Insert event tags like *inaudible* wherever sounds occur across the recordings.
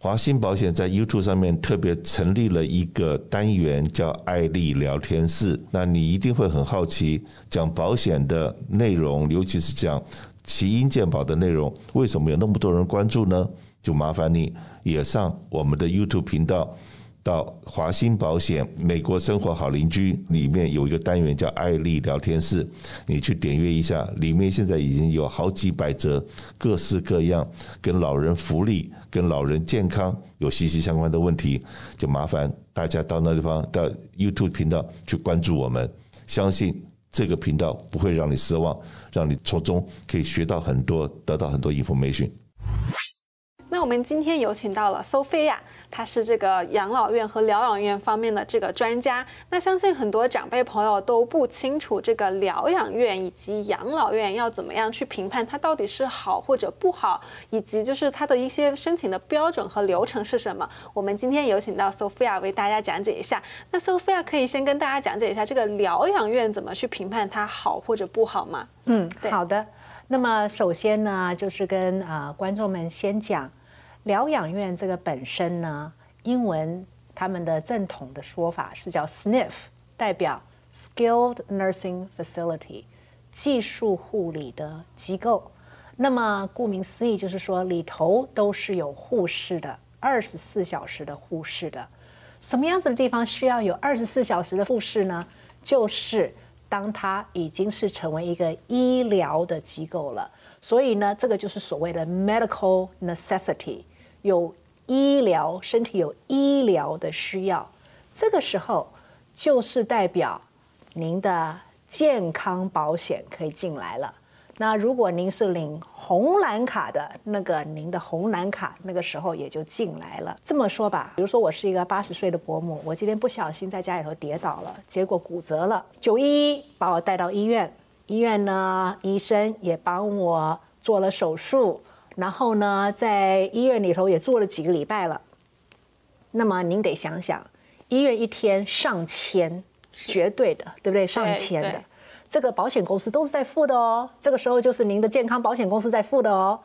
华兴保险在 YouTube 上面特别成立了一个单元，叫“爱丽聊天室”。那你一定会很好奇，讲保险的内容，尤其是讲奇英健保的内容，为什么有那么多人关注呢？就麻烦你也上我们的 YouTube 频道。到华兴保险美国生活好邻居里面有一个单元叫艾丽聊天室，你去点阅一下，里面现在已经有好几百则各式各样跟老人福利、跟老人健康有息息相关的问题，就麻烦大家到那地方到 YouTube 频道去关注我们，相信这个频道不会让你失望，让你从中可以学到很多，得到很多 information。那我们今天有请到了 Sophia。他是这个养老院和疗养院方面的这个专家。那相信很多长辈朋友都不清楚这个疗养院以及养老院要怎么样去评判它到底是好或者不好，以及就是它的一些申请的标准和流程是什么。我们今天有请到 Sophia 为大家讲解一下。那 Sophia 可以先跟大家讲解一下这个疗养院怎么去评判它好或者不好吗？嗯，对，好的。那么首先呢，就是跟啊、呃、观众们先讲。疗养院这个本身呢，英文他们的正统的说法是叫 SNF，代表 Skilled Nursing Facility，技术护理的机构。那么顾名思义，就是说里头都是有护士的，二十四小时的护士的。什么样子的地方需要有二十四小时的护士呢？就是当它已经是成为一个医疗的机构了。所以呢，这个就是所谓的 Medical Necessity。有医疗，身体有医疗的需要，这个时候就是代表您的健康保险可以进来了。那如果您是领红蓝卡的，那个您的红蓝卡那个时候也就进来了。这么说吧，比如说我是一个八十岁的伯母，我今天不小心在家里头跌倒了，结果骨折了，九一一把我带到医院，医院呢，医生也帮我做了手术。然后呢，在医院里头也住了几个礼拜了。那么您得想想，医院一天上千，绝对的，对不对？上千的，这个保险公司都是在付的哦。这个时候就是您的健康保险公司在付的哦。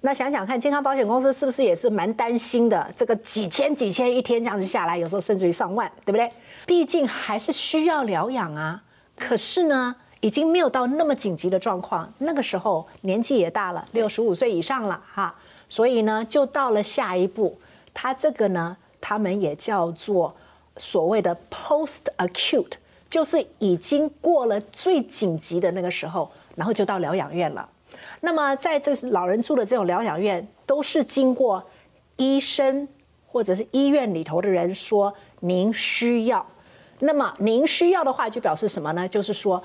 那想想看，健康保险公司是不是也是蛮担心的？这个几千几千一天这样子下来，有时候甚至于上万，对不对？毕竟还是需要疗养啊。可是呢，已经没有到那么紧急的状况，那个时候年纪也大了，六十五岁以上了哈，所以呢，就到了下一步，他这个呢，他们也叫做所谓的 post acute，就是已经过了最紧急的那个时候，然后就到疗养院了。那么在这老人住的这种疗养院，都是经过医生或者是医院里头的人说您需要，那么您需要的话，就表示什么呢？就是说。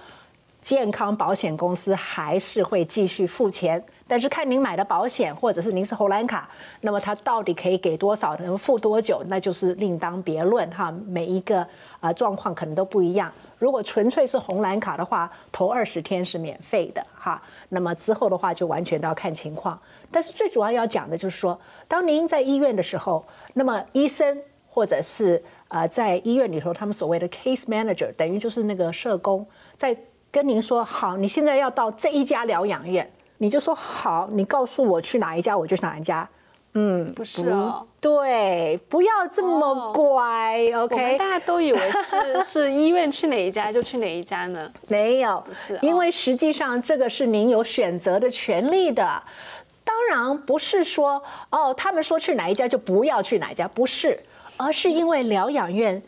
健康保险公司还是会继续付钱，但是看您买的保险，或者是您是红蓝卡，那么它到底可以给多少，能付多久，那就是另当别论哈。每一个啊状况可能都不一样。如果纯粹是红蓝卡的话，头二十天是免费的哈，那么之后的话就完全都要看情况。但是最主要要讲的就是说，当您在医院的时候，那么医生或者是啊在医院里头，他们所谓的 case manager，等于就是那个社工在。跟您说好，你现在要到这一家疗养院，你就说好，你告诉我去哪一家，我就去哪一家。嗯，不是哦，对，不要这么乖。哦、OK，我们大家都以为是 *laughs* 是医院去哪一家就去哪一家呢？*laughs* 没有，不是、哦，因为实际上这个是您有选择的权利的。当然不是说哦，他们说去哪一家就不要去哪一家，不是，而是因为疗养院。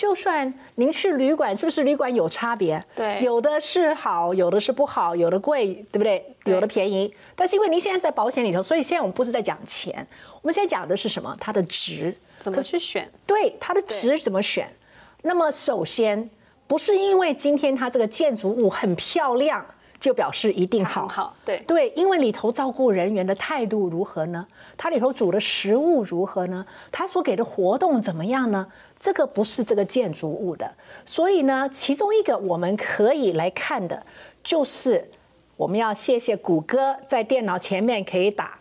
就算您去旅馆，是不是旅馆有差别？对，有的是好，有的是不好，有的贵，对不对？有的便宜。但是因为您现在在保险里头，所以现在我们不是在讲钱，我们现在讲的是什么？它的值怎么去选？对，它的值怎么选？那么首先，不是因为今天它这个建筑物很漂亮。就表示一定好，好，对对，因为里头照顾人员的态度如何呢？它里头煮的食物如何呢？它所给的活动怎么样呢？这个不是这个建筑物的，所以呢，其中一个我们可以来看的，就是我们要谢谢谷歌在电脑前面可以打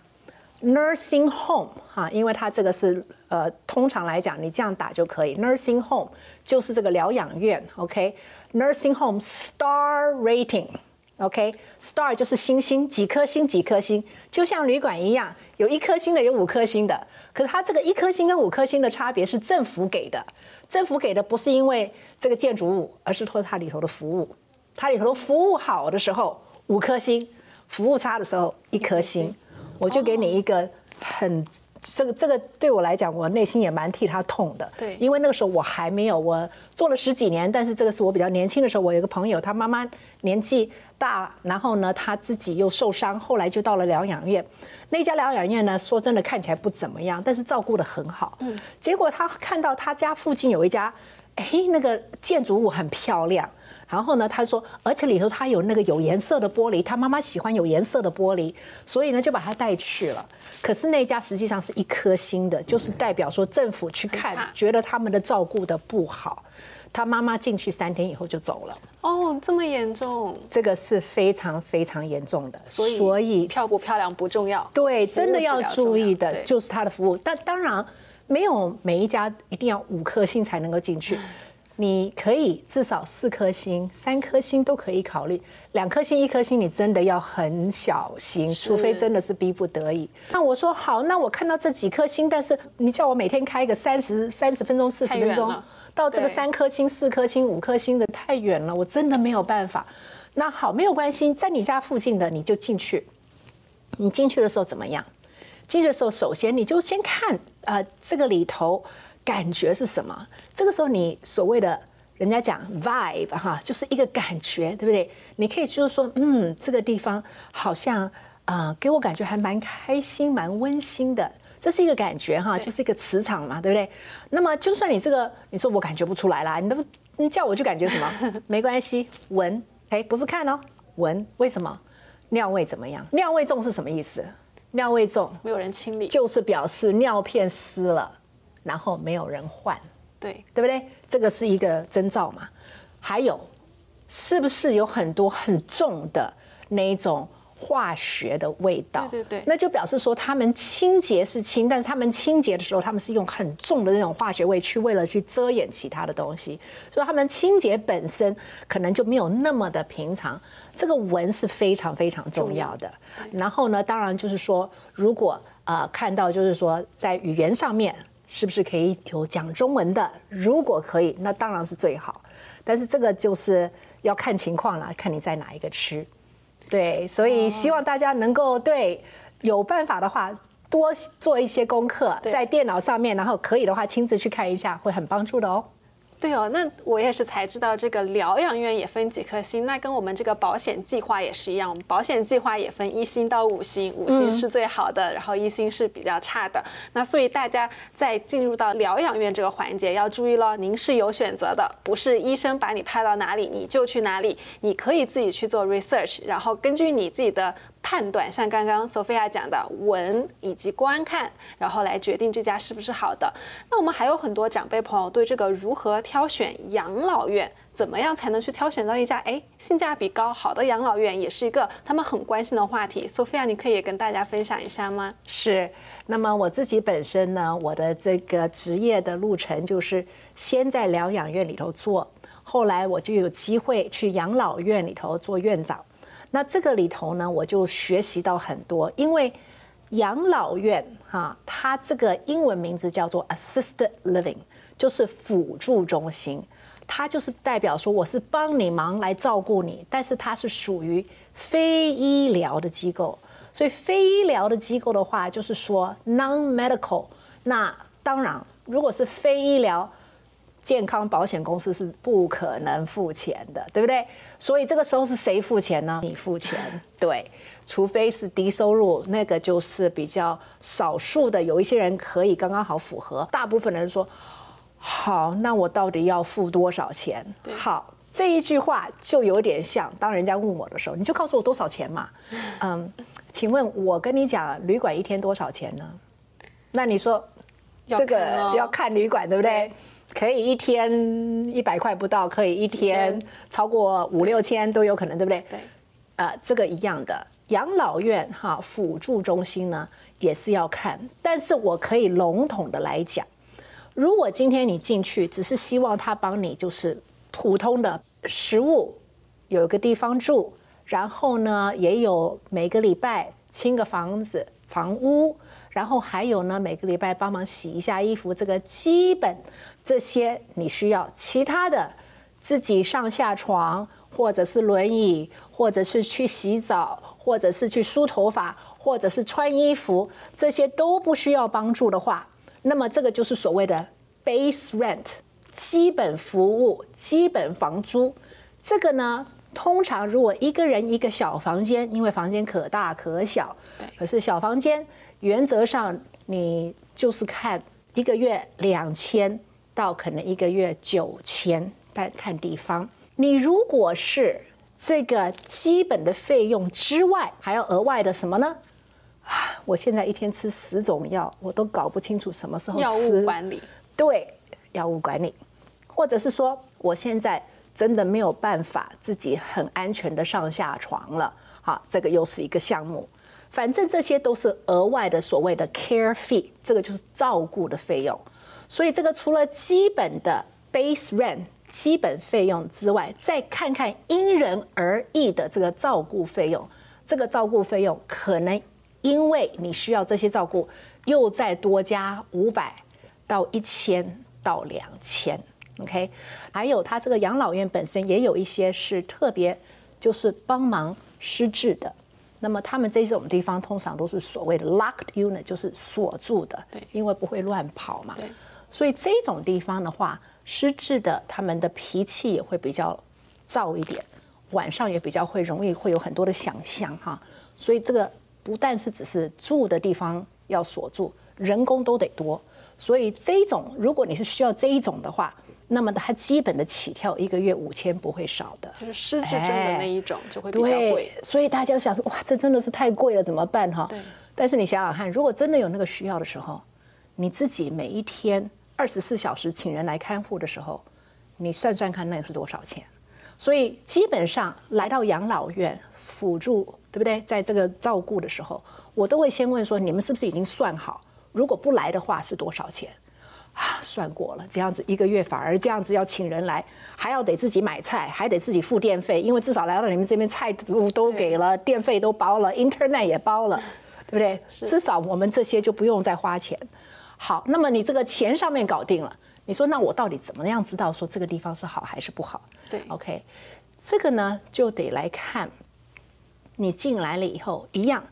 nursing home 哈，因为它这个是呃，通常来讲你这样打就可以。nursing home 就是这个疗养院，OK，nursing home star rating。OK，star、就是星星，几颗星几颗星，就像旅馆一样，有一颗星的，有五颗星的。可是它这个一颗星跟五颗星的差别是政府给的，政府给的不是因为这个建筑物，而是托它里头的服务。它里头的服务好的时候五颗星，服务差的时候一颗星。我就给你一个很。这个这个对我来讲，我内心也蛮替他痛的。对，因为那个时候我还没有，我做了十几年，但是这个是我比较年轻的时候。我有个朋友，他妈妈年纪大，然后呢，他自己又受伤，后来就到了疗养院。那家疗养院呢，说真的看起来不怎么样，但是照顾的很好。嗯，结果他看到他家附近有一家，哎，那个建筑物很漂亮。然后呢，他说，而且里头他有那个有颜色的玻璃，他妈妈喜欢有颜色的玻璃，所以呢就把他带去了。可是那家实际上是一颗星的，就是代表说政府去看，觉得他们的照顾的不好。他妈妈进去三天以后就走了。哦，这么严重？这个是非常非常严重的。所以，所以漂不漂亮不重要。对，真的要注意的就是他的服务。但当然，没有每一家一定要五颗星才能够进去。你可以至少四颗星、三颗星都可以考虑，两颗星、一颗星你真的要很小心，除非真的是逼不得已。那我说好，那我看到这几颗星，但是你叫我每天开个三十三十分钟、四十分钟，到这个三颗星、四颗星、五颗星的太远了，我真的没有办法。那好，没有关系，在你家附近的你就进去。你进去的时候怎么样？进去的时候，首先你就先看啊、呃，这个里头。感觉是什么？这个时候你所谓的人家讲 vibe 哈，就是一个感觉，对不对？你可以就是说，嗯，这个地方好像啊、呃，给我感觉还蛮开心、蛮温馨的，这是一个感觉哈，就是一个磁场嘛，对不对？那么就算你这个你说我感觉不出来啦，你都你叫我去感觉什么？*laughs* 没关系，闻，哎，不是看哦，闻，为什么？尿味怎么样？尿味重是什么意思？尿味重，没有人清理，就是表示尿片湿了。然后没有人换，对对不对？这个是一个征兆嘛。还有，是不是有很多很重的那一种化学的味道？对对对，那就表示说他们清洁是清，但是他们清洁的时候，他们是用很重的那种化学味去为了去遮掩其他的东西，所以他们清洁本身可能就没有那么的平常。这个闻是非常非常重要的。然后呢，当然就是说，如果呃看到就是说在语言上面。是不是可以有讲中文的？如果可以，那当然是最好。但是这个就是要看情况了，看你在哪一个区。对，所以希望大家能够对有办法的话多做一些功课，在电脑上面，然后可以的话亲自去看一下，会很帮助的哦。对哦，那我也是才知道这个疗养院也分几颗星，那跟我们这个保险计划也是一样，保险计划也分一星到五星，五星是最好的，嗯、然后一星是比较差的。那所以大家在进入到疗养院这个环节要注意喽，您是有选择的，不是医生把你派到哪里你就去哪里，你可以自己去做 research，然后根据你自己的。判断像刚刚索菲亚讲的闻以及观看，然后来决定这家是不是好的。那我们还有很多长辈朋友对这个如何挑选养老院，怎么样才能去挑选到一家哎性价比高好的养老院，也是一个他们很关心的话题。索菲亚你可以跟大家分享一下吗？是。那么我自己本身呢，我的这个职业的路程就是先在疗养院里头做，后来我就有机会去养老院里头做院长。那这个里头呢，我就学习到很多，因为养老院哈，它这个英文名字叫做 assisted living，就是辅助中心，它就是代表说我是帮你忙来照顾你，但是它是属于非医疗的机构，所以非医疗的机构的话，就是说 non-medical，那当然如果是非医疗。健康保险公司是不可能付钱的，对不对？所以这个时候是谁付钱呢？你付钱，*laughs* 对，除非是低收入，那个就是比较少数的，有一些人可以刚刚好符合。大部分人说，好，那我到底要付多少钱？好，这一句话就有点像，当人家问我的时候，你就告诉我多少钱嘛。*laughs* 嗯，请问我跟你讲，旅馆一天多少钱呢？那你说，这个要看旅馆，对不对？可以一天一百块不到，可以一天超过五六千都有可能，对不对？对，呃，这个一样的。养老院哈，辅助中心呢也是要看，但是我可以笼统的来讲，如果今天你进去只是希望他帮你就是普通的食物，有一个地方住，然后呢也有每个礼拜清个房子房屋，然后还有呢，每个礼拜帮忙洗一下衣服，这个基本这些你需要。其他的自己上下床，或者是轮椅，或者是去洗澡，或者是去梳头发，或者是穿衣服，这些都不需要帮助的话，那么这个就是所谓的 base rent，基本服务、基本房租。这个呢，通常如果一个人一个小房间，因为房间可大可小，可是小房间。原则上，你就是看一个月两千到可能一个月九千，但看地方。你如果是这个基本的费用之外，还要额外的什么呢？啊，我现在一天吃十种药，我都搞不清楚什么时候吃。药物管理。对，药物管理，或者是说，我现在真的没有办法自己很安全的上下床了。好，这个又是一个项目。反正这些都是额外的所谓的 care fee，这个就是照顾的费用。所以这个除了基本的 base rent 基本费用之外，再看看因人而异的这个照顾费用。这个照顾费用可能因为你需要这些照顾，又再多加五百到一千到两千。OK，还有它这个养老院本身也有一些是特别就是帮忙失智的。那么他们这种地方通常都是所谓的 locked unit，就是锁住的，对，因为不会乱跑嘛。对，所以这种地方的话，失智的他们的脾气也会比较躁一点，晚上也比较会容易会有很多的想象哈。所以这个不但是只是住的地方要锁住，人工都得多。所以这一种如果你是需要这一种的话。那么它基本的起跳一个月五千不会少的，就是失智症的那一种就会比较贵。对，所以大家想说哇，这真的是太贵了，怎么办哈？对。但是你想想看，如果真的有那个需要的时候，你自己每一天二十四小时请人来看护的时候，你算算看那是多少钱？所以基本上来到养老院辅助，对不对？在这个照顾的时候，我都会先问说，你们是不是已经算好？如果不来的话是多少钱？啊，算过了，这样子一个月反而这样子要请人来，还要得自己买菜，还得自己付电费，因为至少来到你们这边菜都都给了，电费都包了，Internet 也包了，*laughs* 对不对？至少我们这些就不用再花钱。好，那么你这个钱上面搞定了，你说那我到底怎么样知道说这个地方是好还是不好？对，OK，这个呢就得来看，你进来了以后一样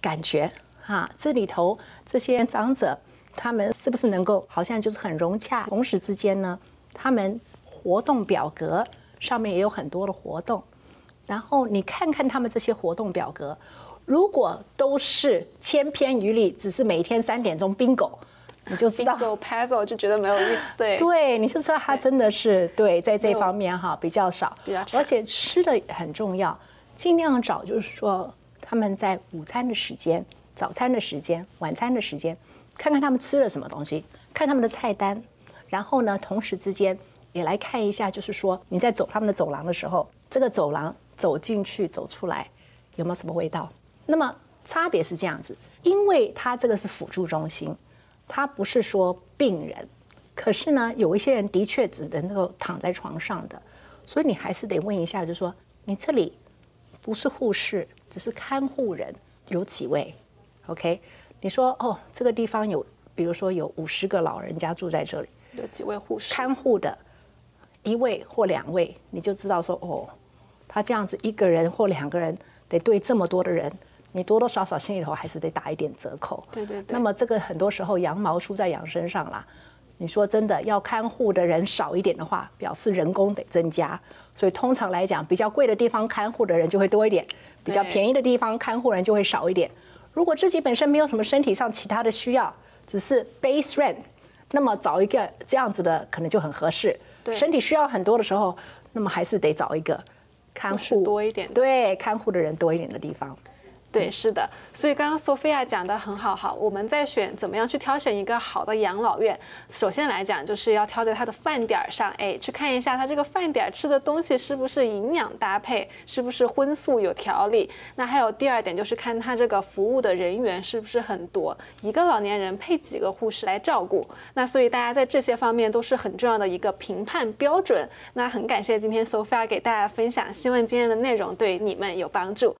感觉哈，这里头这些长者。他们是不是能够好像就是很融洽？同时之间呢，他们活动表格上面也有很多的活动，然后你看看他们这些活动表格，如果都是千篇一律，只是每天三点钟 bingo，你就知道 bingo puzzle 就觉得没有意思。*laughs* 对，对，你就知道他真的是对，对在这方面哈比较少，比较而且吃的很重要，尽量找就是说他们在午餐的时间、早餐的时间、晚餐的时间。看看他们吃了什么东西，看他们的菜单，然后呢，同时之间也来看一下，就是说你在走他们的走廊的时候，这个走廊走进去走出来有没有什么味道？那么差别是这样子，因为它这个是辅助中心，它不是说病人，可是呢，有一些人的确只能够躺在床上的，所以你还是得问一下，就是说你这里不是护士，只是看护人，有几位？OK。你说哦，这个地方有，比如说有五十个老人家住在这里，有几位护士看护的，一位或两位，你就知道说哦，他这样子一个人或两个人得对这么多的人，你多多少少心里头还是得打一点折扣。对对对。那么这个很多时候羊毛出在羊身上啦。你说真的，要看护的人少一点的话，表示人工得增加。所以通常来讲，比较贵的地方看护的人就会多一点，比较便宜的地方看护人就会少一点。如果自己本身没有什么身体上其他的需要，只是 base rent，那么找一个这样子的可能就很合适。对，身体需要很多的时候，那么还是得找一个看护多一点，对，看护的人多一点的地方。对，是的，所以刚刚 Sophia 讲得很好，好，我们在选怎么样去挑选一个好的养老院，首先来讲就是要挑在它的饭点上，哎，去看一下它这个饭点吃的东西是不是营养搭配，是不是荤素有条理。那还有第二点就是看它这个服务的人员是不是很多，一个老年人配几个护士来照顾。那所以大家在这些方面都是很重要的一个评判标准。那很感谢今天 Sophia 给大家分享，希望今天的内容对你们有帮助。